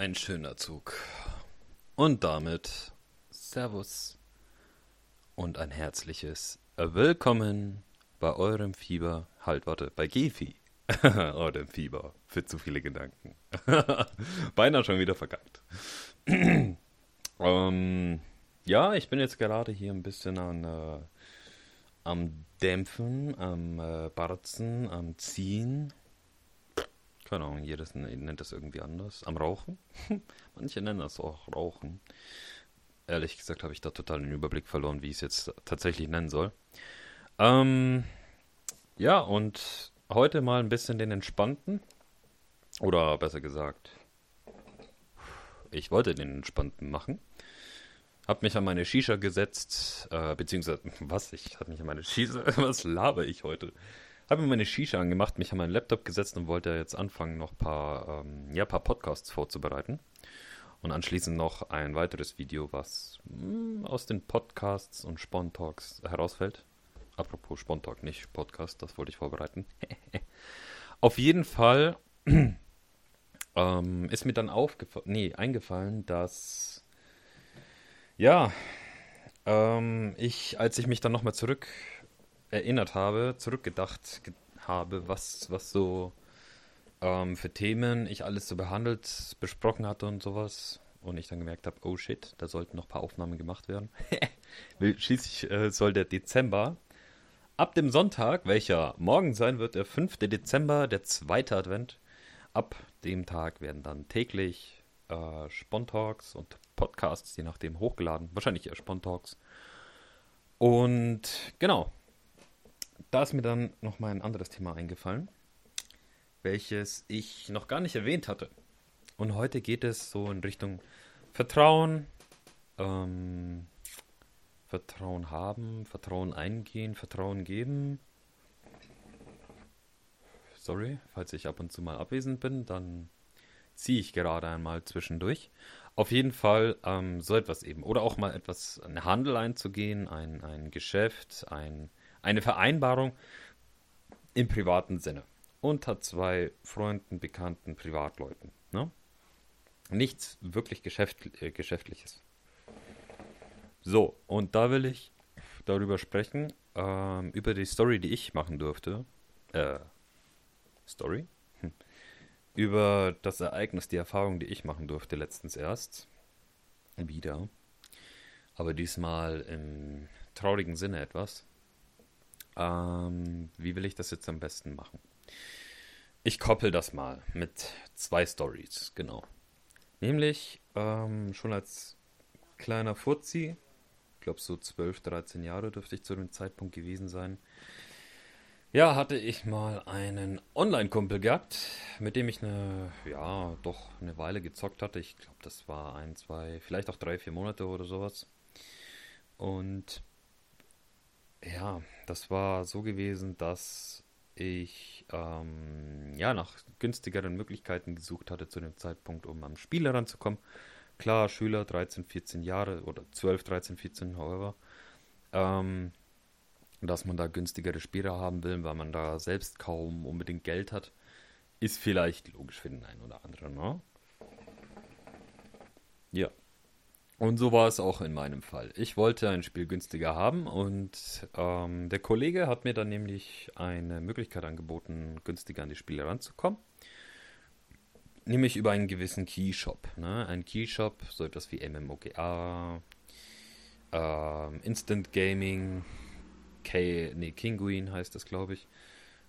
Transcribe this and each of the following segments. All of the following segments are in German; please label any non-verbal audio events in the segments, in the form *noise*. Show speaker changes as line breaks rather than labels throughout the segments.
ein schöner Zug. Und damit Servus und ein herzliches Willkommen bei eurem Fieber. Halt, warte, bei Gefi. *laughs* eurem Fieber. Für zu viele Gedanken. *laughs* Beinahe schon wieder verkackt. *clears throat* ähm, ja, ich bin jetzt gerade hier ein bisschen an, äh, am Dämpfen, am äh, Barzen, am Ziehen keine Ahnung, jedes nennt das irgendwie anders. Am Rauchen? *laughs* Manche nennen das auch Rauchen. Ehrlich gesagt habe ich da total den Überblick verloren, wie ich es jetzt tatsächlich nennen soll. Ähm, ja, und heute mal ein bisschen den entspannten. Oder besser gesagt, ich wollte den entspannten machen. Hab mich an meine Shisha gesetzt, äh, beziehungsweise, was? Ich habe mich an meine Shisha, *laughs* was laber ich heute? Habe mir meine Shisha angemacht, mich an meinen Laptop gesetzt und wollte jetzt anfangen, noch ein paar, ähm, ja, paar Podcasts vorzubereiten. Und anschließend noch ein weiteres Video, was mh, hm, aus den Podcasts und Spontalks herausfällt. Apropos Spontalk, nicht Podcast, das wollte ich vorbereiten. *laughs* Auf jeden Fall *clears throat* ähm, ist mir dann aufgefallen, nee, eingefallen, dass ja, ähm, ich, als ich mich dann nochmal zurück erinnert habe, zurückgedacht habe, was, was so ähm, für Themen ich alles so behandelt, besprochen hatte und sowas. Und ich dann gemerkt habe, oh shit, da sollten noch ein paar Aufnahmen gemacht werden. *laughs* Schließlich äh, soll der Dezember ab dem Sonntag, welcher morgen sein wird, der 5. Dezember, der zweite Advent, ab dem Tag werden dann täglich äh, Spontalks und Podcasts, je nachdem, hochgeladen. Wahrscheinlich eher Spontalks. Und genau, da ist mir dann noch mal ein anderes Thema eingefallen, welches ich noch gar nicht erwähnt hatte. Und heute geht es so in Richtung Vertrauen, ähm, Vertrauen haben, Vertrauen eingehen, Vertrauen geben. Sorry, falls ich ab und zu mal abwesend bin, dann ziehe ich gerade einmal zwischendurch. Auf jeden Fall ähm, so etwas eben. Oder auch mal etwas, einen Handel einzugehen, ein, ein Geschäft, ein eine Vereinbarung im privaten Sinne hat zwei Freunden, Bekannten, Privatleuten. Ne? Nichts wirklich Geschäft, äh, Geschäftliches. So, und da will ich darüber sprechen, ähm, über die Story, die ich machen durfte. Äh, Story? Hm. Über das Ereignis, die Erfahrung, die ich machen durfte letztens erst. Wieder. Aber diesmal im traurigen Sinne etwas. Ähm, wie will ich das jetzt am besten machen? Ich koppel das mal mit zwei Stories, genau. Nämlich ähm, schon als kleiner Fuzzi, ich glaube so 12, 13 Jahre dürfte ich zu dem Zeitpunkt gewesen sein. Ja, hatte ich mal einen Online-Kumpel gehabt, mit dem ich eine, ja, doch eine Weile gezockt hatte. Ich glaube, das war ein, zwei, vielleicht auch drei, vier Monate oder sowas. Und ja, das war so gewesen, dass ich ähm, ja nach günstigeren Möglichkeiten gesucht hatte zu dem Zeitpunkt, um am Spiel heranzukommen. Klar, Schüler 13, 14 Jahre oder 12, 13, 14, however. Ähm, dass man da günstigere Spiele haben will, weil man da selbst kaum unbedingt Geld hat, ist vielleicht logisch für den einen oder anderen, ne? Ja. Und so war es auch in meinem Fall. Ich wollte ein Spiel günstiger haben und ähm, der Kollege hat mir dann nämlich eine Möglichkeit angeboten, günstiger an die Spiele ranzukommen. Nämlich über einen gewissen Keyshop. Ne? Ein Keyshop, so etwas wie MMOGA, ähm, Instant Gaming, K nee, Kinguin heißt das, glaube ich.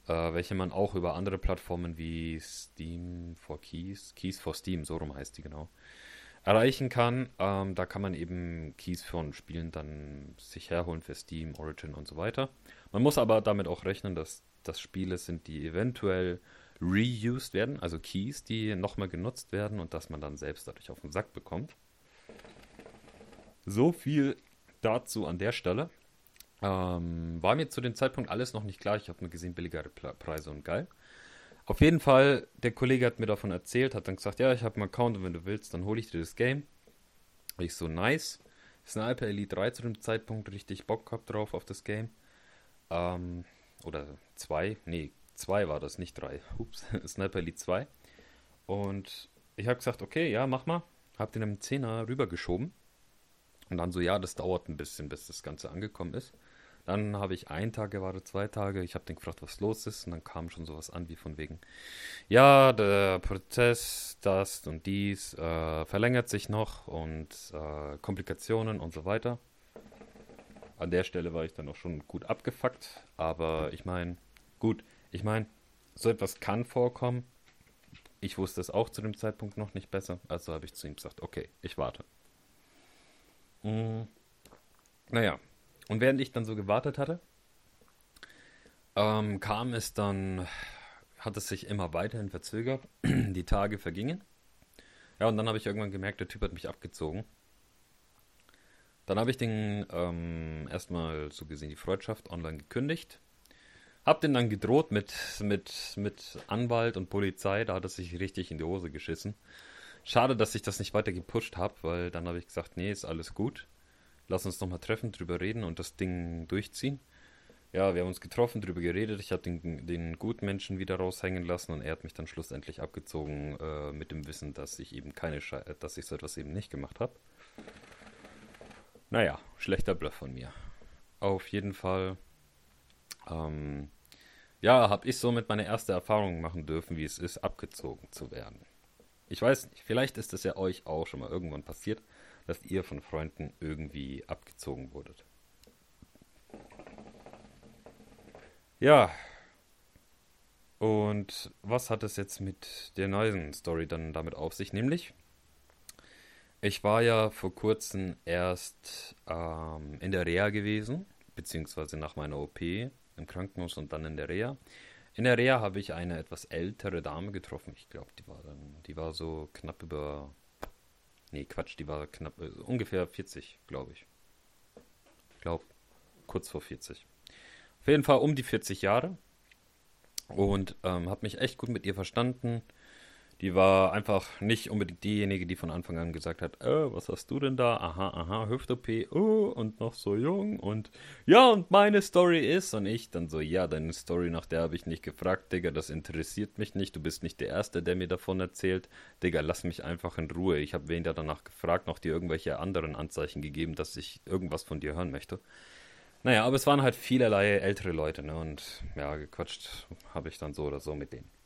Äh, welche man auch über andere Plattformen wie Steam for Keys, Keys for Steam, so rum heißt die genau, erreichen kann. Ähm, da kann man eben Keys von Spielen dann sich herholen für Steam, Origin und so weiter. Man muss aber damit auch rechnen, dass das Spiele sind, die eventuell reused werden, also Keys, die nochmal genutzt werden und dass man dann selbst dadurch auf den Sack bekommt. So viel dazu an der Stelle. Ähm, war mir zu dem Zeitpunkt alles noch nicht klar. Ich habe nur gesehen, billigere Preise und geil. Auf jeden Fall, der Kollege hat mir davon erzählt, hat dann gesagt, ja, ich habe einen Account und wenn du willst, dann hole ich dir das Game. Ich so, nice. Sniper Elite 3 zu dem Zeitpunkt richtig Bock gehabt drauf auf das Game. Ähm, oder 2, nee, 2 war das, nicht 3. *laughs* Ups, *laughs* Sniper Elite 2. Und ich habe gesagt, okay, ja, mach mal. Hab den im Zehner rübergeschoben. Und dann so, ja, das dauert ein bisschen, bis das Ganze angekommen ist. Dann habe ich einen Tag gewartet, zwei Tage. Ich habe den gefragt, was los ist. Und dann kam schon sowas an, wie von wegen, ja, der Prozess, das und dies äh, verlängert sich noch und äh, Komplikationen und so weiter. An der Stelle war ich dann auch schon gut abgefuckt. Aber ich meine, gut, ich meine, so etwas kann vorkommen. Ich wusste es auch zu dem Zeitpunkt noch nicht besser. Also habe ich zu ihm gesagt, okay, ich warte. Mhm. Naja, und während ich dann so gewartet hatte, ähm, kam es dann, hat es sich immer weiterhin verzögert. *clears throat* Die Tage vergingen. Ja, und dann habe ich irgendwann gemerkt, der Typ hat mich abgezogen. Dann habe ich den ähm, erstmal so gesehen die Freundschaft online gekündigt. Hab den dann gedroht mit, mit, mit Anwalt und Polizei. Da hat es sich richtig in die Hose geschissen. Schade, dass ich das nicht weiter gepusht habe, weil dann habe ich gesagt, nee, ist alles gut lass uns nochmal treffen, drüber reden und das Ding durchziehen. Ja, wir haben uns getroffen, drüber geredet. Ich habe den, den Gutmenschen wieder raushängen lassen und er hat mich dann schlussendlich abgezogen äh, mit dem Wissen, dass ich eben keine Sche dass ich so etwas eben nicht gemacht habe. Naja, schlechter Bluff von mir. Auf jeden Fall, ähm, ja, habe ich somit meine erste Erfahrung machen dürfen, wie es ist, abgezogen zu werden. Ich weiß nicht, vielleicht ist es ja euch auch schon mal irgendwann passiert dass ihr von Freunden irgendwie abgezogen wurdet. Ja. Und was hat es jetzt mit der neuen Story dann damit auf sich? Nämlich, ich war ja vor kurzem erst ähm, in der Reha gewesen, beziehungsweise nach meiner OP im Krankenhaus und dann in der Reha. In der Reha habe ich eine etwas ältere Dame getroffen. Ich glaube, die war dann, die war so knapp über Nee, Quatsch, die war knapp, äh, ungefähr 40, glaube ich. Ich glaube, kurz vor 40. Auf jeden Fall um die 40 Jahre. Und ähm, habe mich echt gut mit ihr verstanden. Die war einfach nicht unbedingt diejenige, die von Anfang an gesagt hat, äh, was hast du denn da? Aha, aha, Hüft-OP, oh, und noch so jung und ja, und meine Story ist und ich dann so, ja, deine Story, nach der habe ich nicht gefragt, Digga, das interessiert mich nicht, du bist nicht der Erste, der mir davon erzählt. Digga, lass mich einfach in Ruhe. Ich habe wen da danach gefragt, noch dir irgendwelche anderen Anzeichen gegeben, dass ich irgendwas von dir hören möchte. Naja, aber es waren halt vielerlei ältere Leute, ne, und ja, gequatscht habe ich dann so oder so mit denen.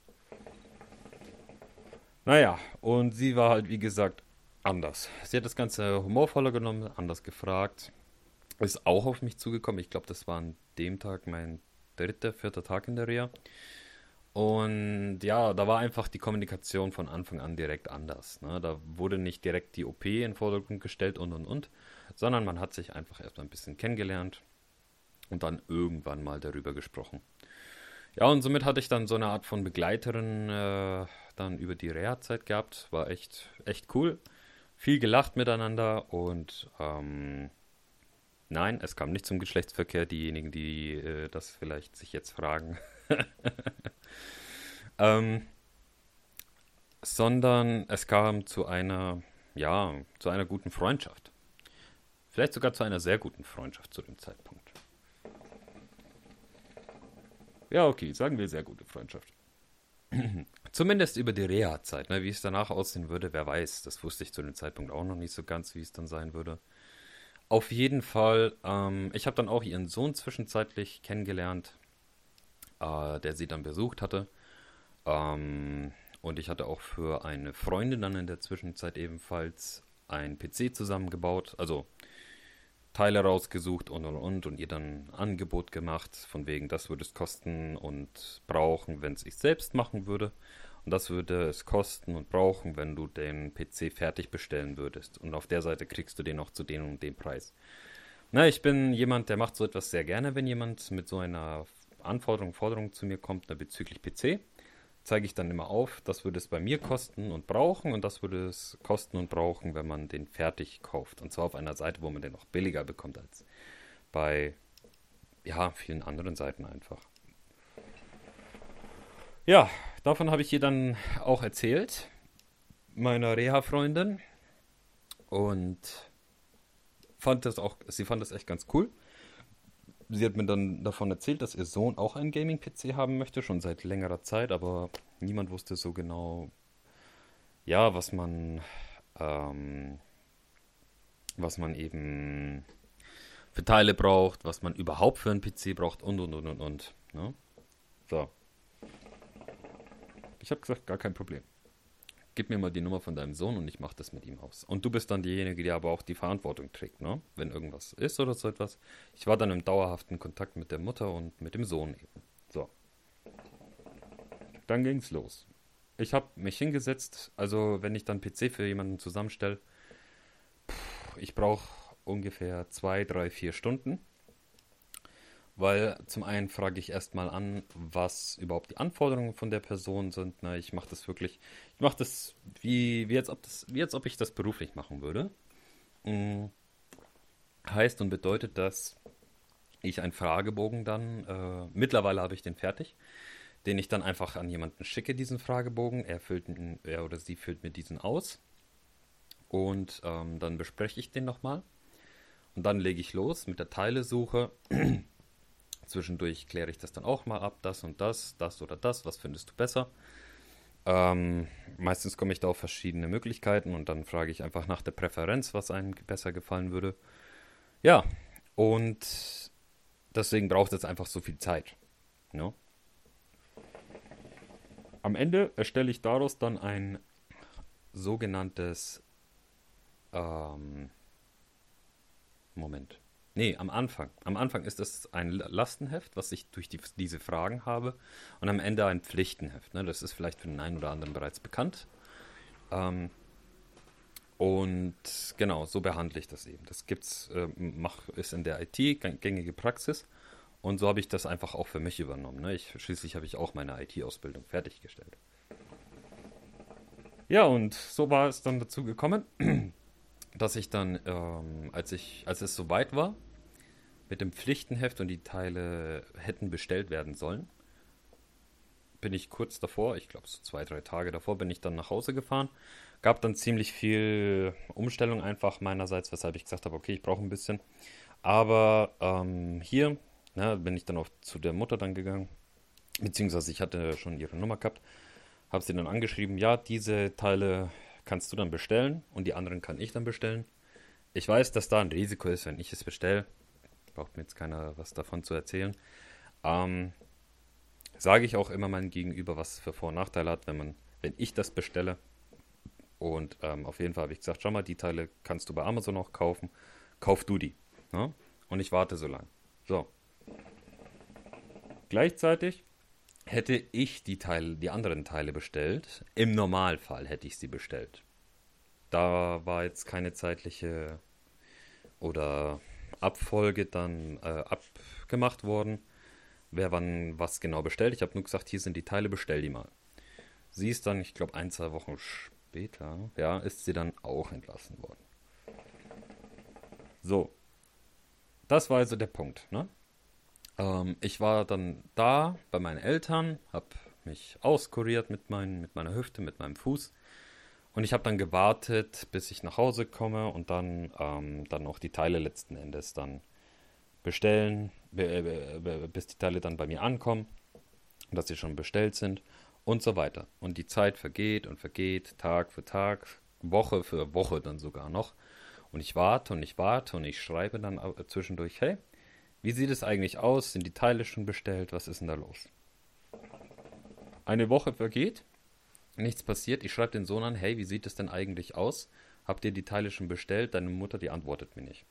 Naja, und sie war halt, wie gesagt, anders. Sie hat das Ganze humorvoller genommen, anders gefragt. Ist auch auf mich zugekommen. Ich glaube, das war an dem Tag mein dritter, vierter Tag in der Reha. Und ja, da war einfach die Kommunikation von Anfang an direkt anders. Ne? Da wurde nicht direkt die OP in den Vordergrund gestellt und und und, sondern man hat sich einfach erstmal ein bisschen kennengelernt und dann irgendwann mal darüber gesprochen. Ja, und somit hatte ich dann so eine Art von Begleiterin äh, dann über die Reha-Zeit gehabt. War echt, echt cool. Viel gelacht miteinander und ähm, nein, es kam nicht zum Geschlechtsverkehr. Diejenigen, die äh, das vielleicht sich jetzt fragen. *laughs* ähm, sondern es kam zu einer, ja, zu einer guten Freundschaft. Vielleicht sogar zu einer sehr guten Freundschaft zu dem Zeitpunkt. Ja, okay, sagen wir sehr gute Freundschaft. *clears throat* Zumindest über die Reha-Zeit. Ne? Wie es danach aussehen würde, wer weiß. Das wusste ich zu dem Zeitpunkt auch noch nicht so ganz, wie es dann sein würde. Auf jeden Fall, ähm, ich habe dann auch ihren Sohn zwischenzeitlich kennengelernt, äh, der sie dann besucht hatte. Ähm, und ich hatte auch für eine Freundin dann in der Zwischenzeit ebenfalls ein PC zusammengebaut. Also Teile rausgesucht und und und und ihr dann ein Angebot gemacht, von wegen, das würde es kosten und brauchen, wenn es ich selbst machen würde. Und das würde es kosten und brauchen, wenn du den PC fertig bestellen würdest. Und auf der Seite kriegst du den auch zu dem und dem Preis. Na, ich bin jemand, der macht so etwas sehr gerne, wenn jemand mit so einer Anforderung, Forderung zu mir kommt, bezüglich PC zeige ich dann immer auf, das würde es bei mir kosten und brauchen und das würde es kosten und brauchen, wenn man den fertig kauft. Und zwar auf einer Seite, wo man den auch billiger bekommt als bei ja, vielen anderen Seiten einfach. Ja, davon habe ich ihr dann auch erzählt, meiner Reha-Freundin. Und fand das auch, sie fand das echt ganz cool sie hat mir dann davon erzählt, dass ihr Sohn auch einen Gaming-PC haben möchte, schon seit längerer Zeit, aber niemand wusste so genau, ja, was man, ähm, was man eben für Teile braucht, was man überhaupt für einen PC braucht und und und und und. Ne? So. Ich habe gesagt, gar kein Problem. Gib mir mal die Nummer von deinem Sohn und ich mache das mit ihm aus. Und du bist dann diejenige, die aber auch die Verantwortung trägt, ne? wenn irgendwas ist oder so etwas. Ich war dann im dauerhaften Kontakt mit der Mutter und mit dem Sohn eben. So. Dann ging's los. Ich habe mich hingesetzt, also wenn ich dann PC für jemanden zusammenstelle, ich brauche ungefähr zwei, drei, vier Stunden. Weil zum einen frage ich erstmal an, was überhaupt die Anforderungen von der Person sind. Ne? Ich mache das wirklich, ich mache das wie, wie, als ob das, wie als ob ich das beruflich machen würde. Hm. Heißt und bedeutet, dass ich einen Fragebogen dann, äh, mittlerweile habe ich den fertig, den ich dann einfach an jemanden schicke, diesen Fragebogen. Er, füllt, er oder sie füllt mir diesen aus. Und ähm, dann bespreche ich den nochmal. Und dann lege ich los mit der Teilesuche. Zwischendurch kläre ich das dann auch mal ab, das und das, das oder das, was findest du besser? Ähm, meistens komme ich da auf verschiedene Möglichkeiten und dann frage ich einfach nach der Präferenz, was einem besser gefallen würde. Ja, und deswegen braucht es einfach so viel Zeit. Ne? Am Ende erstelle ich daraus dann ein sogenanntes ähm, Moment. Nee, am Anfang. Am Anfang ist es ein Lastenheft, was ich durch die, diese Fragen habe. Und am Ende ein Pflichtenheft. Ne? Das ist vielleicht für den einen oder anderen bereits bekannt. Ähm, und genau, so behandle ich das eben. Das gibt's, äh, mach, ist in der IT gängige Praxis. Und so habe ich das einfach auch für mich übernommen. Ne? Ich, schließlich habe ich auch meine IT-Ausbildung fertiggestellt. Ja, und so war es dann dazu gekommen, dass ich dann, ähm, als ich, als es soweit war, mit dem Pflichtenheft und die Teile hätten bestellt werden sollen, bin ich kurz davor, ich glaube so zwei, drei Tage davor, bin ich dann nach Hause gefahren. Gab dann ziemlich viel Umstellung einfach meinerseits, weshalb ich gesagt habe, okay, ich brauche ein bisschen. Aber ähm, hier ne, bin ich dann auch zu der Mutter dann gegangen, beziehungsweise ich hatte schon ihre Nummer gehabt, habe sie dann angeschrieben, ja, diese Teile kannst du dann bestellen und die anderen kann ich dann bestellen. Ich weiß, dass da ein Risiko ist, wenn ich es bestelle braucht mir jetzt keiner was davon zu erzählen. Ähm, sage ich auch immer meinem Gegenüber, was für Vor- und Nachteile hat, wenn man, wenn ich das bestelle. Und ähm, auf jeden Fall habe ich gesagt, schau mal, die Teile kannst du bei Amazon auch kaufen. Kauf du die. Ne? Und ich warte so lange. So. Gleichzeitig hätte ich die Teile, die anderen Teile bestellt. Im Normalfall hätte ich sie bestellt. Da war jetzt keine zeitliche oder Abfolge dann äh, abgemacht worden, wer wann was genau bestellt. Ich habe nur gesagt, hier sind die Teile, bestell die mal. Sie ist dann, ich glaube, ein, zwei Wochen später, ja, ist sie dann auch entlassen worden. So. Das war also der Punkt, ne? Ähm, ich war dann da bei meinen Eltern, habe mich auskuriert mit, mein, mit meiner Hüfte, mit meinem Fuß und ich habe dann gewartet, bis ich nach Hause komme und dann, ähm, dann auch die Teile letzten Endes dann bestellen, bis die Teile dann bei mir ankommen, dass sie schon bestellt sind und so weiter. Und die Zeit vergeht und vergeht, Tag für Tag, Woche für Woche dann sogar noch. Und ich warte und ich warte und ich schreibe dann zwischendurch, hey, wie sieht es eigentlich aus? Sind die Teile schon bestellt? Was ist denn da los? Eine Woche vergeht Nichts passiert. Ich schreibe den Sohn an, hey, wie sieht es denn eigentlich aus? Habt ihr die Teile schon bestellt? Deine Mutter, die antwortet mir nicht.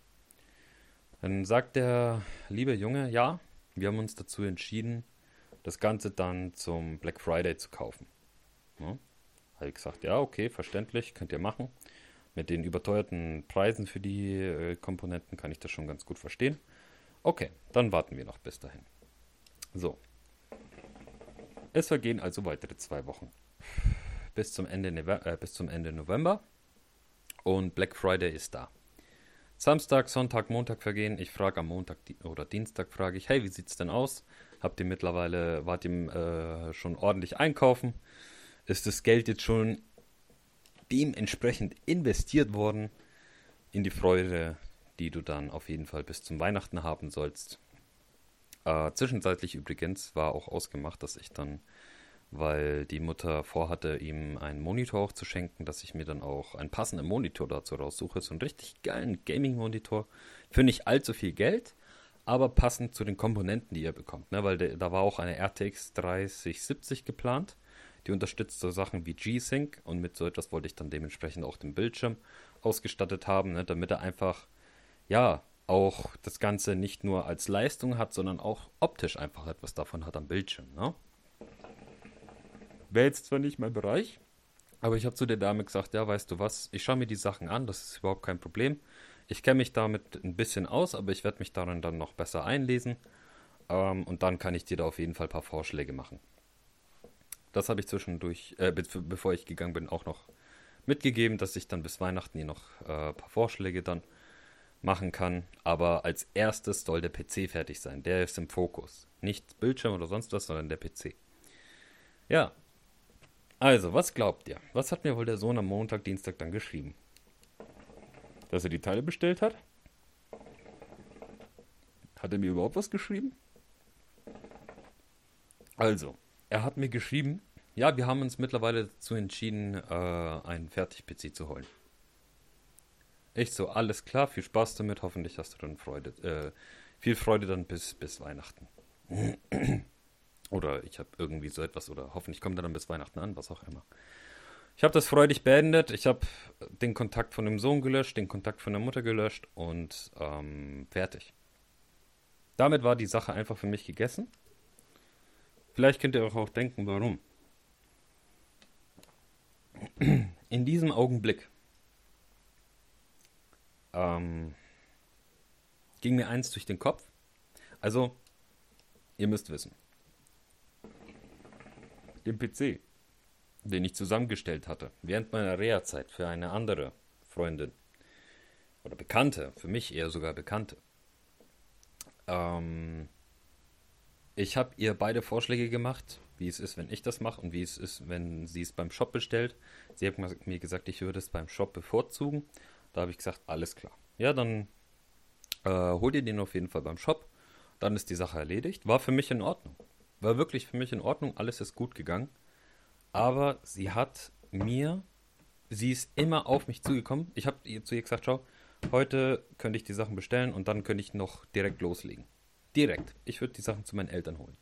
Dann sagt der liebe Junge, ja, wir haben uns dazu entschieden, das Ganze dann zum Black Friday zu kaufen. Ja, habe ich gesagt, ja, okay, verständlich, könnt ihr machen. Mit den überteuerten Preisen für die äh, Komponenten kann ich das schon ganz gut verstehen. Okay, dann warten wir noch bis dahin. So. Es vergehen also weitere zwei Wochen bis zum Ende, äh, bis zum Ende November. Und Black Friday ist da. Samstag, Sonntag, Montag vergehen. Ich frage am Montag oder Dienstag, frage ich, hey, wie sieht's denn aus? Habt ihr mittlerweile, wart ihr äh, schon ordentlich einkaufen? Ist das Geld jetzt schon dementsprechend investiert worden in die Freude, die du dann auf jeden Fall bis zum Weihnachten haben sollst? Äh, zwischenzeitlich übrigens war auch ausgemacht, dass ich dann weil die Mutter vorhatte, ihm einen Monitor auch zu schenken, dass ich mir dann auch einen passenden Monitor dazu raussuche. So einen richtig geilen Gaming-Monitor für nicht allzu viel Geld, aber passend zu den Komponenten, die ihr bekommt. Ne? Weil de, da war auch eine RTX 3070 geplant. Die unterstützt so Sachen wie G-Sync und mit so etwas wollte ich dann dementsprechend auch den Bildschirm ausgestattet haben, ne? damit er einfach, ja, auch das Ganze nicht nur als Leistung hat, sondern auch optisch einfach etwas davon hat am Bildschirm. Ne? Wäre jetzt zwar nicht mein Bereich, aber ich habe zu der Dame gesagt, ja, weißt du was, ich schaue mir die Sachen an, das ist überhaupt kein Problem. Ich kenne mich damit ein bisschen aus, aber ich werde mich darin dann noch besser einlesen. Ähm, und dann kann ich dir da auf jeden Fall ein paar Vorschläge machen. Das habe ich zwischendurch, äh, be bevor ich gegangen bin, auch noch mitgegeben, dass ich dann bis Weihnachten hier noch äh, ein paar Vorschläge dann machen kann. Aber als erstes soll der PC fertig sein. Der ist im Fokus. Nicht Bildschirm oder sonst was, sondern der PC. Ja, also, was glaubt ihr? Was hat mir wohl der Sohn am Montag, Dienstag dann geschrieben? Dass er die Teile bestellt hat? Hat er mir überhaupt was geschrieben? Also, er hat mir geschrieben, ja, wir haben uns mittlerweile dazu entschieden, äh, einen Fertig-PC zu holen. Ich so, alles klar, viel Spaß damit, hoffentlich hast du dann Freude, äh, viel Freude dann bis, bis Weihnachten. *clears throat* Oder ich habe irgendwie so etwas, oder hoffentlich kommt er dann bis Weihnachten an, was auch immer. Ich habe das freudig beendet. Ich habe den Kontakt von dem Sohn gelöscht, den Kontakt von der Mutter gelöscht und ähm, fertig. Damit war die Sache einfach für mich gegessen. Vielleicht könnt ihr euch auch denken, warum. *clears throat* In diesem Augenblick ähm, ging mir eins durch den Kopf. Also, ihr müsst wissen, den PC, den ich zusammengestellt hatte, während meiner Reha-Zeit für eine andere Freundin oder Bekannte, für mich eher sogar Bekannte. Ähm, ich habe ihr beide Vorschläge gemacht, wie es ist, wenn ich das mache und wie es ist, wenn sie es beim Shop bestellt. Sie hat mir gesagt, ich würde es beim Shop bevorzugen. Da habe ich gesagt, alles klar. Ja, dann äh, hol ihr den auf jeden Fall beim Shop. Dann ist die Sache erledigt. War für mich in Ordnung. War wirklich für mich in Ordnung, alles ist gut gegangen. Aber sie hat mir, sie ist immer auf mich zugekommen. Ich habe zu ihr gesagt, schau, heute könnte ich die Sachen bestellen und dann könnte ich noch direkt loslegen. Direkt. Ich würde die Sachen zu meinen Eltern holen.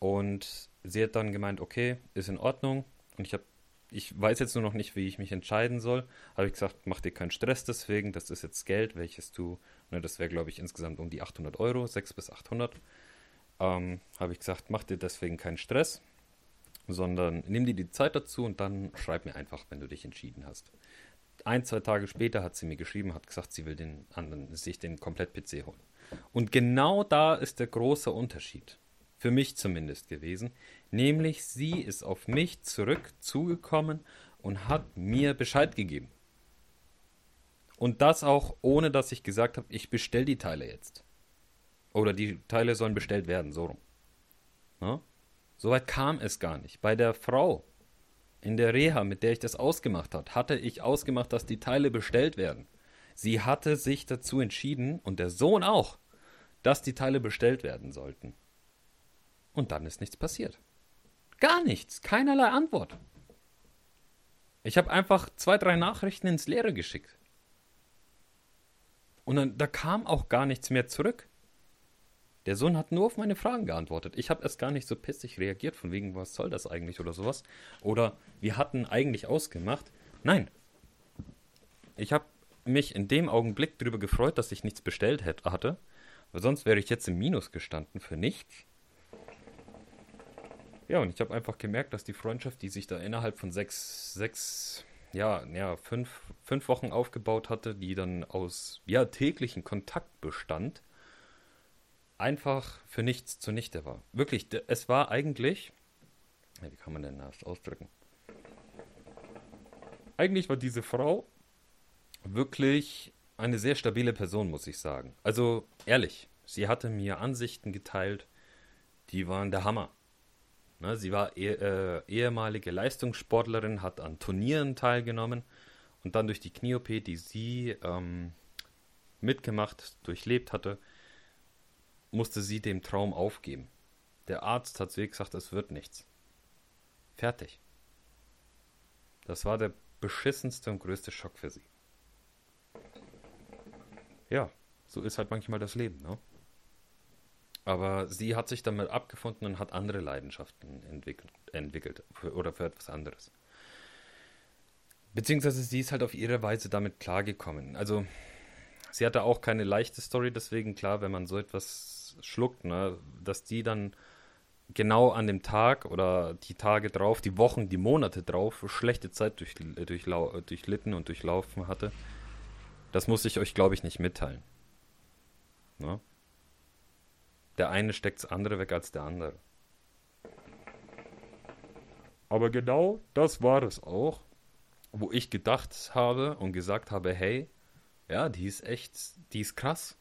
Und sie hat dann gemeint, okay, ist in Ordnung. Und ich habe, ich weiß jetzt nur noch nicht, wie ich mich entscheiden soll. Habe ich gesagt, mach dir keinen Stress deswegen. Das ist jetzt Geld, welches du, ne, das wäre glaube ich insgesamt um die 800 Euro, 6 bis 800 ähm, habe ich gesagt, mach dir deswegen keinen Stress, sondern nimm dir die Zeit dazu und dann schreib mir einfach, wenn du dich entschieden hast. Ein, zwei Tage später hat sie mir geschrieben, hat gesagt, sie will den anderen, sich den Komplett-PC holen. Und genau da ist der große Unterschied. Für mich zumindest gewesen. Nämlich sie ist auf mich zurück zugekommen und hat mir Bescheid gegeben. Und das auch ohne, dass ich gesagt habe, ich bestelle die Teile jetzt. Oder die Teile sollen bestellt werden, so rum. Ja? Soweit kam es gar nicht. Bei der Frau in der Reha, mit der ich das ausgemacht habe, hatte ich ausgemacht, dass die Teile bestellt werden. Sie hatte sich dazu entschieden, und der Sohn auch, dass die Teile bestellt werden sollten. Und dann ist nichts passiert. Gar nichts, keinerlei Antwort. Ich habe einfach zwei, drei Nachrichten ins Leere geschickt. Und dann, da kam auch gar nichts mehr zurück. Der Sohn hat nur auf meine Fragen geantwortet. Ich habe erst gar nicht so pissig reagiert, von wegen, was soll das eigentlich oder sowas. Oder wir hatten eigentlich ausgemacht. Nein. Ich habe mich in dem Augenblick darüber gefreut, dass ich nichts bestellt hätte, hatte. Weil sonst wäre ich jetzt im Minus gestanden für nichts. Ja, und ich habe einfach gemerkt, dass die Freundschaft, die sich da innerhalb von sechs, sechs, ja, ja, fünf, fünf Wochen aufgebaut hatte, die dann aus ja, täglichen Kontakt bestand, einfach für nichts zunichte war. Wirklich, es war eigentlich. Wie kann man denn das ausdrücken? Eigentlich war diese Frau wirklich eine sehr stabile Person, muss ich sagen. Also ehrlich, sie hatte mir Ansichten geteilt, die waren der Hammer. Ne, sie war eh, äh, ehemalige Leistungssportlerin, hat an Turnieren teilgenommen und dann durch die Knie-OP, die sie ähm, mitgemacht, durchlebt hatte, musste sie dem Traum aufgeben. Der Arzt hat zu ihr gesagt, es wird nichts. Fertig. Das war der beschissenste und größte Schock für sie. Ja, so ist halt manchmal das Leben, ne? Aber sie hat sich damit abgefunden und hat andere Leidenschaften entwickelt, entwickelt für, oder für etwas anderes. Beziehungsweise sie ist halt auf ihre Weise damit klargekommen. Also, sie hatte auch keine leichte Story, deswegen klar, wenn man so etwas schluckt, ne, dass die dann genau an dem Tag oder die Tage drauf, die Wochen, die Monate drauf schlechte Zeit durch, durch, durchlitten und durchlaufen hatte, das muss ich euch, glaube ich, nicht mitteilen. Ne? Der eine steckt das andere weg als der andere. Aber genau das war es auch, wo ich gedacht habe und gesagt habe, hey, ja, die ist echt, die ist krass.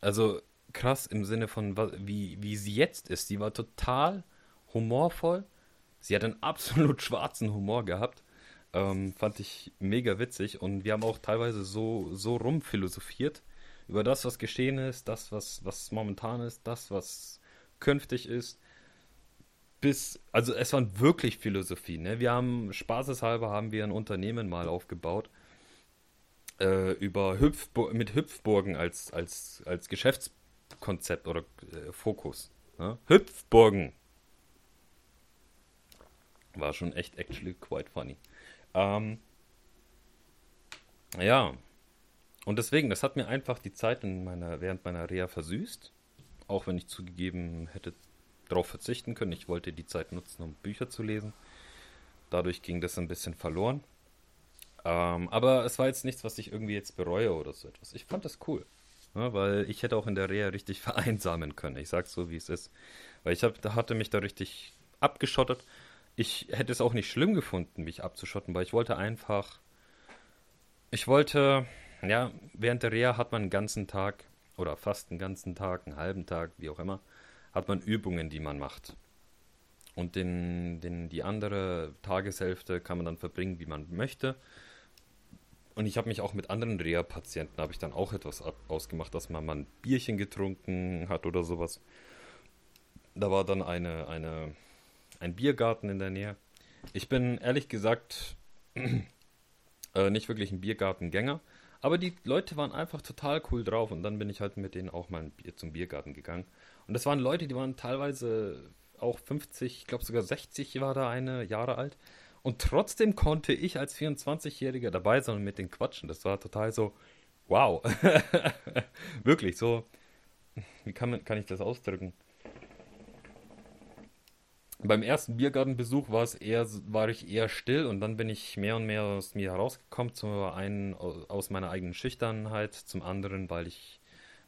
Also krass im Sinne von, wie, wie sie jetzt ist. Die war total humorvoll. Sie hat einen *laughs* absolut schwarzen Humor gehabt. Ähm, fand ich mega witzig. Und wir haben auch teilweise so, so rumphilosophiert über das, was geschehen ist, das, was, was momentan ist, das, was künftig ist. Bis, also es waren wirklich Philosophien. Ne? Wir haben, spaßeshalber haben wir ein Unternehmen mal aufgebaut. Äh, über Hüpfbo mit Hüpfburgen als, als, als Geschäftskonzept oder äh, Fokus. Ne? Hüpfburgen. War schon echt actually quite funny. Ähm, ja, und deswegen, das hat mir einfach die Zeit in meiner, während meiner Reha versüßt. Auch wenn ich zugegeben hätte darauf verzichten können. Ich wollte die Zeit nutzen, um Bücher zu lesen. Dadurch ging das ein bisschen verloren. Ähm, aber es war jetzt nichts, was ich irgendwie jetzt bereue oder so etwas. Ich fand das cool. Ja, weil ich hätte auch in der Reha richtig *laughs* vereinsamen können. Ich sag's so, wie es ist. Weil ich hab, hatte mich da richtig abgeschottet. Ich hätte es auch nicht schlimm gefunden, mich abzuschotten, weil ich wollte einfach. Ich wollte ja, während der Reha hat man einen ganzen Tag oder fast einen ganzen Tag, einen halben Tag, wie auch immer, hat man Übungen, die man macht. Und den, den, die andere Tageshälfte kann man dann verbringen, wie man möchte. Und ich habe mich auch mit anderen Reha-Patienten, habe ich dann auch etwas ausgemacht, dass man mal ein Bierchen getrunken hat oder sowas. Da war dann eine, eine, ein Biergarten in der Nähe. Ich bin ehrlich gesagt *clears throat* äh, nicht wirklich ein Biergartengänger. Aber die Leute waren einfach total cool drauf und dann bin ich halt mit denen auch mal zum Biergarten gegangen. Und das waren Leute, die waren teilweise auch 50, ich glaube sogar 60 war da eine Jahre alt. Und trotzdem konnte ich als 24-Jähriger dabei sein und mit denen quatschen. Das war total so, wow. *laughs* Wirklich so, wie kann, man, kann ich das ausdrücken? Beim ersten Biergartenbesuch war es eher, war ich eher still und dann bin ich mehr und mehr aus mir herausgekommen. Zum einen aus meiner eigenen Schüchternheit, zum anderen, weil ich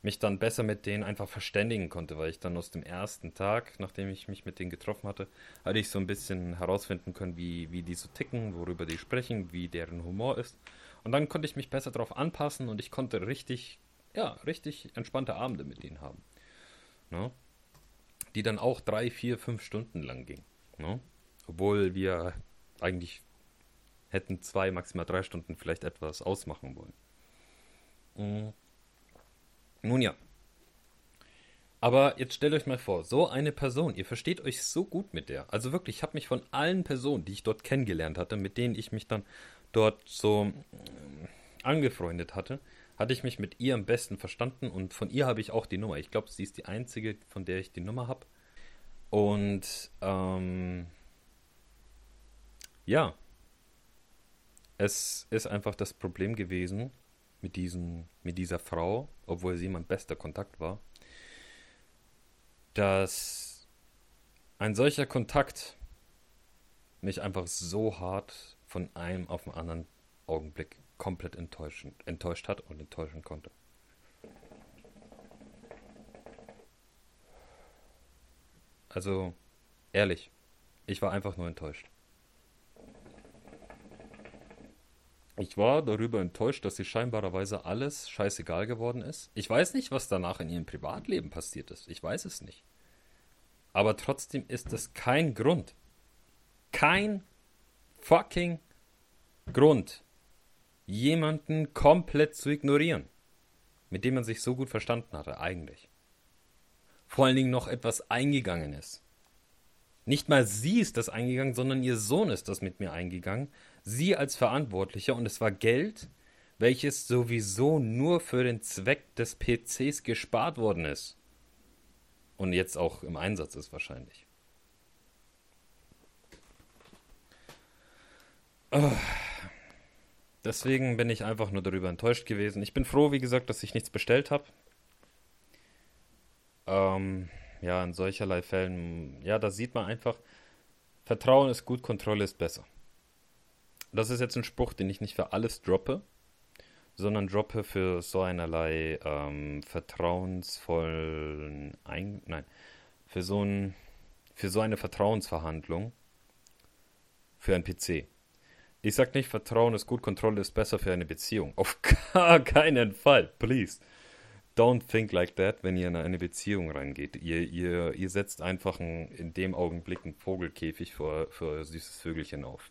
mich dann besser mit denen einfach verständigen konnte, weil ich dann aus dem ersten Tag, nachdem ich mich mit denen getroffen hatte, hatte ich so ein bisschen herausfinden können, wie, wie die so ticken, worüber die sprechen, wie deren Humor ist. Und dann konnte ich mich besser darauf anpassen und ich konnte richtig, ja, richtig entspannte Abende mit denen haben. Ne? Die dann auch drei, vier, fünf Stunden lang ging. Ne? Obwohl wir eigentlich hätten zwei, maximal drei Stunden vielleicht etwas ausmachen wollen. Mhm. Nun ja. Aber jetzt stellt euch mal vor, so eine Person, ihr versteht euch so gut mit der. Also wirklich, ich habe mich von allen Personen, die ich dort kennengelernt hatte, mit denen ich mich dann dort so äh, angefreundet hatte, hatte ich mich mit ihr am besten verstanden und von ihr habe ich auch die Nummer. Ich glaube, sie ist die einzige, von der ich die Nummer habe. Und ähm, ja, es ist einfach das Problem gewesen mit, diesen, mit dieser Frau, obwohl sie mein bester Kontakt war, dass ein solcher Kontakt mich einfach so hart von einem auf den anderen Augenblick komplett enttäuscht hat und enttäuschen konnte. Also, ehrlich, ich war einfach nur enttäuscht. Ich war darüber enttäuscht, dass sie scheinbarerweise alles scheißegal geworden ist. Ich weiß nicht, was danach in ihrem Privatleben passiert ist. Ich weiß es nicht. Aber trotzdem ist es kein Grund. Kein fucking Grund, jemanden komplett zu ignorieren, mit dem man sich so gut verstanden hatte, eigentlich. Vor allen Dingen noch etwas eingegangen ist. Nicht mal sie ist das eingegangen, sondern ihr Sohn ist das mit mir eingegangen. Sie als Verantwortlicher und es war Geld, welches sowieso nur für den Zweck des PCs gespart worden ist. Und jetzt auch im Einsatz ist wahrscheinlich. Oh. Deswegen bin ich einfach nur darüber enttäuscht gewesen. Ich bin froh, wie gesagt, dass ich nichts bestellt habe. Ähm, ja, in solcherlei Fällen, ja, da sieht man einfach, Vertrauen ist gut, Kontrolle ist besser. Das ist jetzt ein Spruch, den ich nicht für alles droppe, sondern droppe für so einerlei ähm, vertrauensvollen, Ein nein, für so, ein, für so eine Vertrauensverhandlung für ein PC. Ich sag nicht, Vertrauen ist gut, Kontrolle ist besser für eine Beziehung. Auf *laughs* gar keinen Fall, please. Don't think like that, wenn ihr in eine Beziehung reingeht. Ihr, ihr, ihr setzt einfach ein, in dem Augenblick einen Vogelkäfig für, für süßes Vögelchen auf.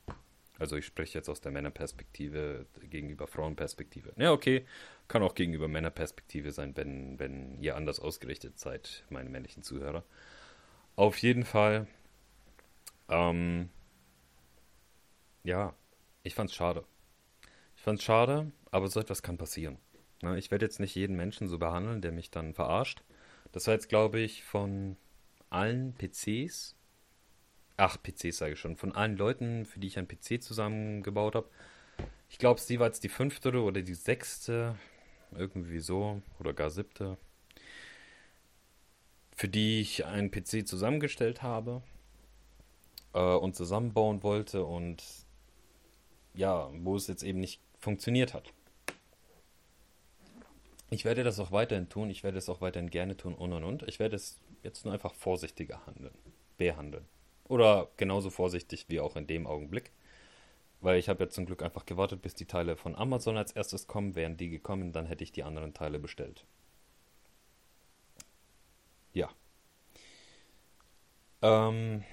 Also ich spreche jetzt aus der Männerperspektive gegenüber Frauenperspektive. Ja, okay, kann auch gegenüber Männerperspektive sein, wenn, wenn ihr anders ausgerichtet seid, meine männlichen Zuhörer. Auf jeden Fall, ähm, ja, ich fand's schade. Ich fand's schade, aber so etwas kann passieren. Ich werde jetzt nicht jeden Menschen so behandeln, der mich dann verarscht. Das war jetzt, glaube ich, von allen PCs ach, PCs sage ich schon, von allen Leuten, für die ich einen PC zusammengebaut habe. Ich glaube, sie war jetzt die fünfte oder die sechste, irgendwie so, oder gar siebte, für die ich einen PC zusammengestellt habe äh, und zusammenbauen wollte und ja, wo es jetzt eben nicht funktioniert hat. Ich werde das auch weiterhin tun, ich werde es auch weiterhin gerne tun und und und. Ich werde es jetzt nur einfach vorsichtiger handeln, behandeln. Oder genauso vorsichtig wie auch in dem Augenblick. Weil ich habe ja zum Glück einfach gewartet, bis die Teile von Amazon als erstes kommen. Wären die gekommen, dann hätte ich die anderen Teile bestellt. Ja. Ähm,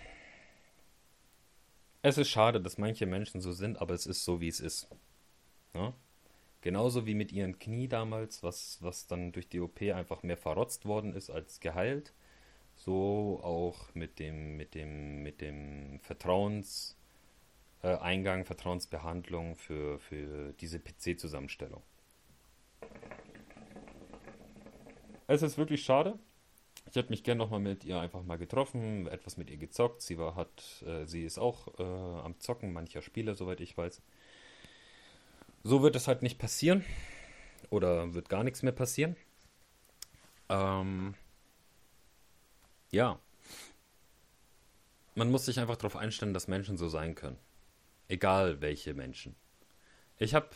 es ist schade, dass manche Menschen so sind, aber es ist so, wie es ist. Ja? Genauso wie mit ihren Knie damals, was, was dann durch die OP einfach mehr verrotzt worden ist als geheilt so auch mit dem, mit dem, mit dem Vertrauenseingang, äh, Vertrauensbehandlung für, für diese PC-Zusammenstellung. Es ist wirklich schade. Ich hätte mich gerne nochmal mit ihr einfach mal getroffen, etwas mit ihr gezockt. Sie war, hat, äh, sie ist auch äh, am Zocken mancher Spiele, soweit ich weiß. So wird es halt nicht passieren. Oder wird gar nichts mehr passieren. Ähm, ja. Man muss sich einfach darauf einstellen, dass Menschen so sein können. Egal welche Menschen. Ich habe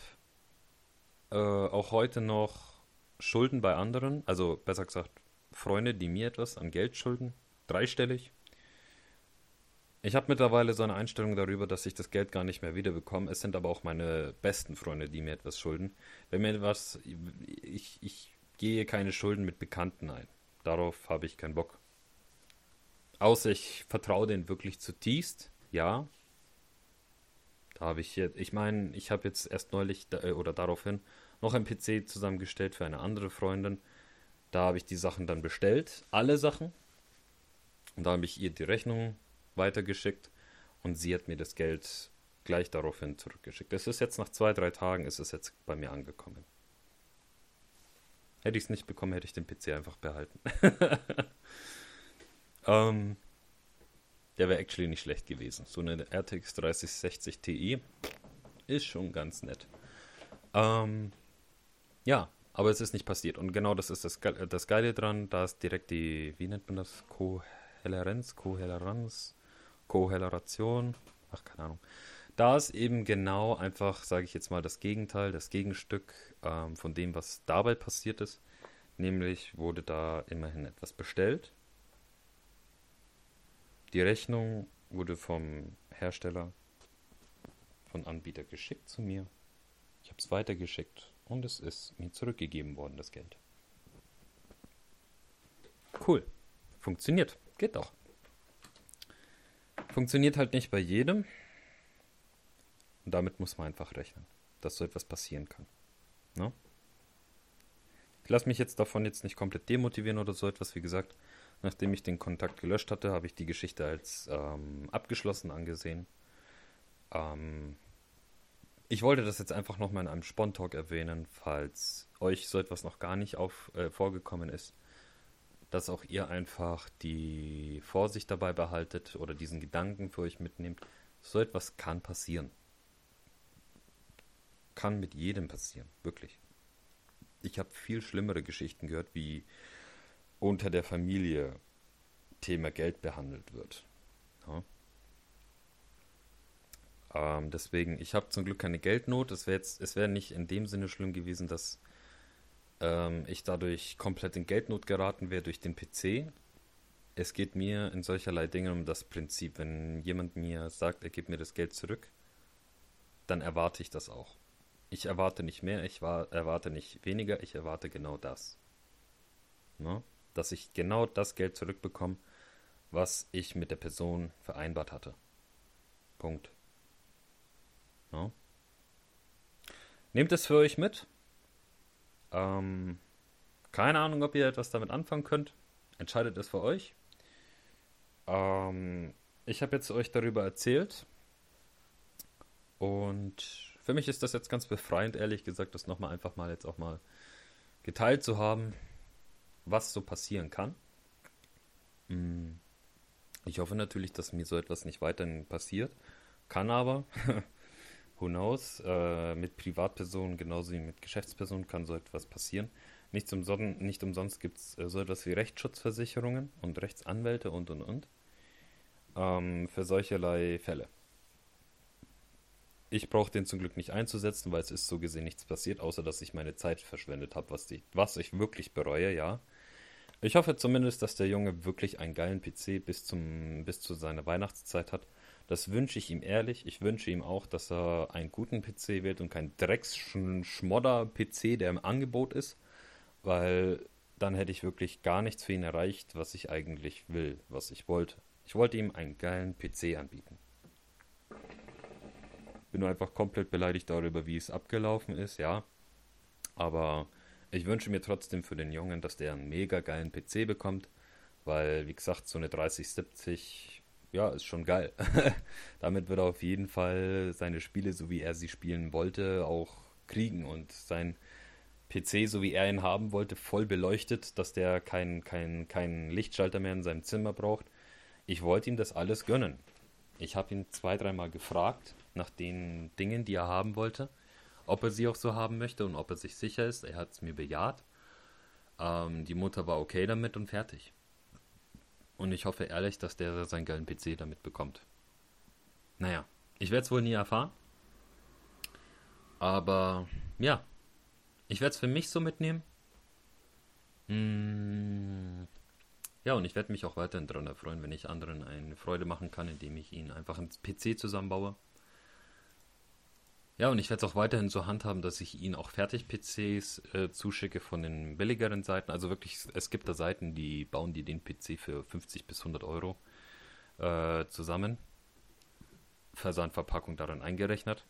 äh, auch heute noch Schulden bei anderen, also besser gesagt Freunde, die mir etwas an Geld schulden, dreistellig. Ich habe mittlerweile so eine Einstellung darüber, dass ich das Geld gar nicht mehr wiederbekomme. Es sind aber auch meine besten Freunde, die mir etwas schulden. Wenn mir etwas, ich, ich gehe keine Schulden mit Bekannten ein. Darauf habe ich keinen Bock. Außer ich vertraue den wirklich zutiefst, ja. Da habe ich jetzt, ich meine, ich habe jetzt erst neulich äh, oder daraufhin noch ein PC zusammengestellt für eine andere Freundin. Da habe ich die Sachen dann bestellt, alle Sachen. Und da habe ich ihr die Rechnung weitergeschickt und sie hat mir das Geld gleich daraufhin zurückgeschickt. Es ist jetzt nach zwei, drei Tagen ist es jetzt bei mir angekommen. Hätte ich es nicht bekommen, hätte ich den PC einfach behalten. *laughs* Ähm, der wäre actually nicht schlecht gewesen. So eine RTX 3060 Ti ist schon ganz nett. Ähm, ja, aber es ist nicht passiert. Und genau das ist das, Ge das Geile dran. Da ist direkt die, wie nennt man das? Kohärenz, Kohärenz, Kohäleration. Ach, keine Ahnung. Da ist eben genau einfach, sage ich jetzt mal, das Gegenteil, das Gegenstück ähm, von dem, was dabei passiert ist. Nämlich wurde da immerhin etwas bestellt die Rechnung wurde vom Hersteller, von Anbieter geschickt zu mir. Ich habe es weitergeschickt und es ist mir zurückgegeben worden, das Geld. Cool. Funktioniert. Geht doch. Funktioniert halt nicht bei jedem. Und damit muss man einfach rechnen, dass so etwas passieren kann. Ne? Ich lasse mich jetzt davon jetzt nicht komplett demotivieren oder so etwas. Wie gesagt, Nachdem ich den Kontakt gelöscht hatte, habe ich die Geschichte als ähm, abgeschlossen angesehen. Ähm, ich wollte das jetzt einfach nochmal in einem Spontalk erwähnen, falls euch so etwas noch gar nicht auf, äh, vorgekommen ist, dass auch ihr einfach die Vorsicht dabei behaltet oder diesen Gedanken für euch mitnehmt. So etwas kann passieren. Kann mit jedem passieren, wirklich. Ich habe viel schlimmere Geschichten gehört, wie unter der Familie Thema Geld behandelt wird. Ja. Ähm, deswegen, ich habe zum Glück keine Geldnot. Es wäre wäre nicht in dem Sinne schlimm gewesen, dass ähm, ich dadurch komplett in Geldnot geraten wäre durch den PC. Es geht mir in solcherlei Dingen um das Prinzip. Wenn jemand mir sagt, er gibt mir das Geld zurück, dann erwarte ich das auch. Ich erwarte nicht mehr, ich war, erwarte nicht weniger, ich erwarte genau das. Ne? Dass ich genau das Geld zurückbekomme, was ich mit der Person vereinbart hatte. Punkt. No? Nehmt es für euch mit. Ähm, keine Ahnung, ob ihr etwas damit anfangen könnt. Entscheidet es für euch. Ähm, ich habe jetzt euch darüber erzählt. Und für mich ist das jetzt ganz befreiend, ehrlich gesagt, das nochmal einfach mal jetzt auch mal geteilt zu haben, was so passieren kann. Mm. Ich hoffe natürlich, dass mir so etwas nicht weiterhin passiert. Kann aber, *laughs* who knows, äh, mit Privatpersonen genauso wie mit Geschäftspersonen kann so etwas passieren. Nicht, umson nicht umsonst gibt es äh, so etwas wie Rechtsschutzversicherungen und Rechtsanwälte und und und ähm, für solcherlei Fälle. Ich brauche den zum Glück nicht einzusetzen, weil es ist so gesehen nichts passiert, außer dass ich meine Zeit verschwendet habe, was, was ich wirklich bereue, ja. Ich hoffe zumindest, dass der Junge wirklich einen geilen PC bis, zum, bis zu seiner Weihnachtszeit hat das wünsche ich ihm ehrlich. Ich wünsche ihm auch, dass er einen guten PC wählt und keinen Drecks-Schmodder-PC, der im Angebot ist, weil dann hätte ich wirklich gar nichts für ihn erreicht, was ich eigentlich will, was ich wollte. Ich wollte ihm einen geilen PC anbieten. Bin nur einfach komplett beleidigt darüber, wie es abgelaufen ist, ja. Aber ich wünsche mir trotzdem für den Jungen, dass der einen mega geilen PC bekommt, weil, wie gesagt, so eine 3070 ja, ist schon geil. *laughs* Damit wird er auf jeden Fall seine Spiele, so wie er sie spielen wollte, auch kriegen und sein PC, so wie er ihn haben wollte, voll beleuchtet, dass der keinen kein, kein Lichtschalter mehr in seinem Zimmer braucht. Ich wollte ihm das alles gönnen. Ich habe ihn zwei, dreimal gefragt nach den Dingen, die er haben wollte, ob er sie auch so haben möchte und ob er sich sicher ist. Er hat es mir bejaht. Ähm, die Mutter war okay damit und fertig. Und ich hoffe ehrlich, dass der seinen geilen PC damit bekommt. Naja, ich werde es wohl nie erfahren. Aber ja, ich werde es für mich so mitnehmen. Hm, ja, und ich werde mich auch weiterhin daran erfreuen, wenn ich anderen eine Freude machen kann, indem ich ihnen einfach einen PC zusammenbaue. Ja, und ich werde es auch weiterhin so handhaben, dass ich Ihnen auch Fertig-PCs äh, zuschicke von den billigeren Seiten. Also wirklich, es gibt da Seiten, die bauen die den PC für 50 bis 100 Euro äh, zusammen. Versandverpackung darin eingerechnet.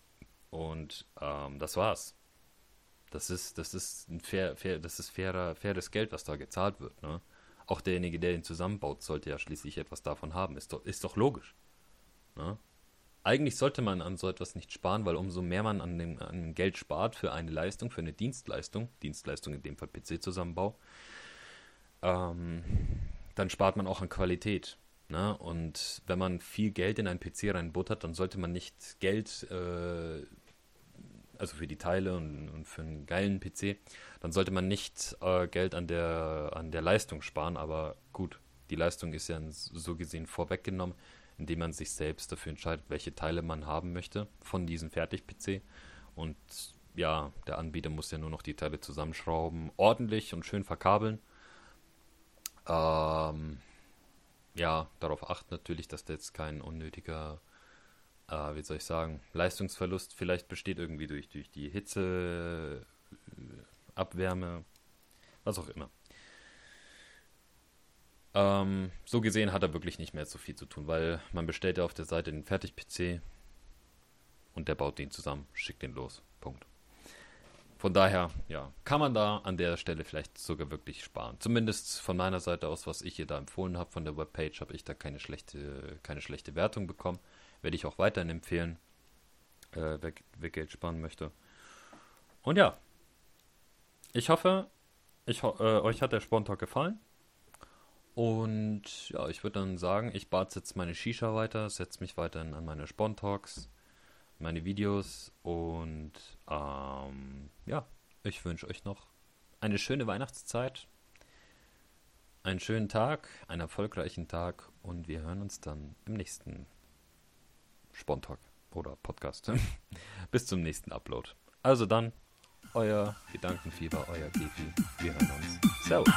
Und ähm, das war's. Das ist, das ist ein fair, fair, das ist fairer, faires Geld, was da gezahlt wird. Ne? Auch derjenige, der ihn zusammenbaut, sollte ja schließlich etwas davon haben. Ist doch, ist doch logisch. Ne? Eigentlich sollte man an so etwas nicht sparen, weil umso mehr man an dem, an Geld spart für eine Leistung, für eine Dienstleistung, Dienstleistung in dem Fall PC-Zusammenbau, ähm, dann spart man auch an Qualität. Ne? Und wenn man viel Geld in einen PC reinbuttert, dann sollte man nicht Geld, äh, also für die Teile und, und, für einen geilen PC, dann sollte man nicht äh, Geld an der, an der Leistung sparen. Aber gut, die Leistung ist ja so gesehen vorweggenommen indem man sich selbst dafür entscheidet, welche Teile man haben möchte von diesem Fertig-PC. Und ja, der Anbieter muss ja nur noch die Teile zusammenschrauben, ordentlich und schön verkabeln. Ähm, ja, darauf achten natürlich, dass da jetzt kein unnötiger, äh, wie soll ich sagen, Leistungsverlust vielleicht besteht irgendwie durch, durch die Hitze, Abwärme, was auch immer. Ähm, so gesehen hat er wirklich nicht mehr so viel zu tun, weil man bestellt ja auf der Seite den Fertig-PC und der baut den zusammen, schickt den los. Punkt. von daher, ja, kann man da an der Stelle vielleicht sogar wirklich sparen. Zumindest von meiner Seite aus, was ich hier da empfohlen habe von der Webpage, habe ich da keine schlechte, keine schlechte Wertung bekommen. Werde ich auch weiterhin empfehlen, äh, wer, wer Geld sparen möchte. Und ja, ich hoffe, ich, äh, euch hat der Spontalk gefallen. Und ja, ich würde dann sagen, ich bad jetzt meine Shisha weiter, setze mich weiterhin an meine Spontalks, meine Videos und ähm, ja, ich wünsche euch noch eine schöne Weihnachtszeit, einen schönen Tag, einen erfolgreichen Tag und wir hören uns dann im nächsten Spontalk oder Podcast. *laughs* Bis zum nächsten Upload. Also dann, euer Gedankenfieber, euer Gefi. Wir hören uns. Servus.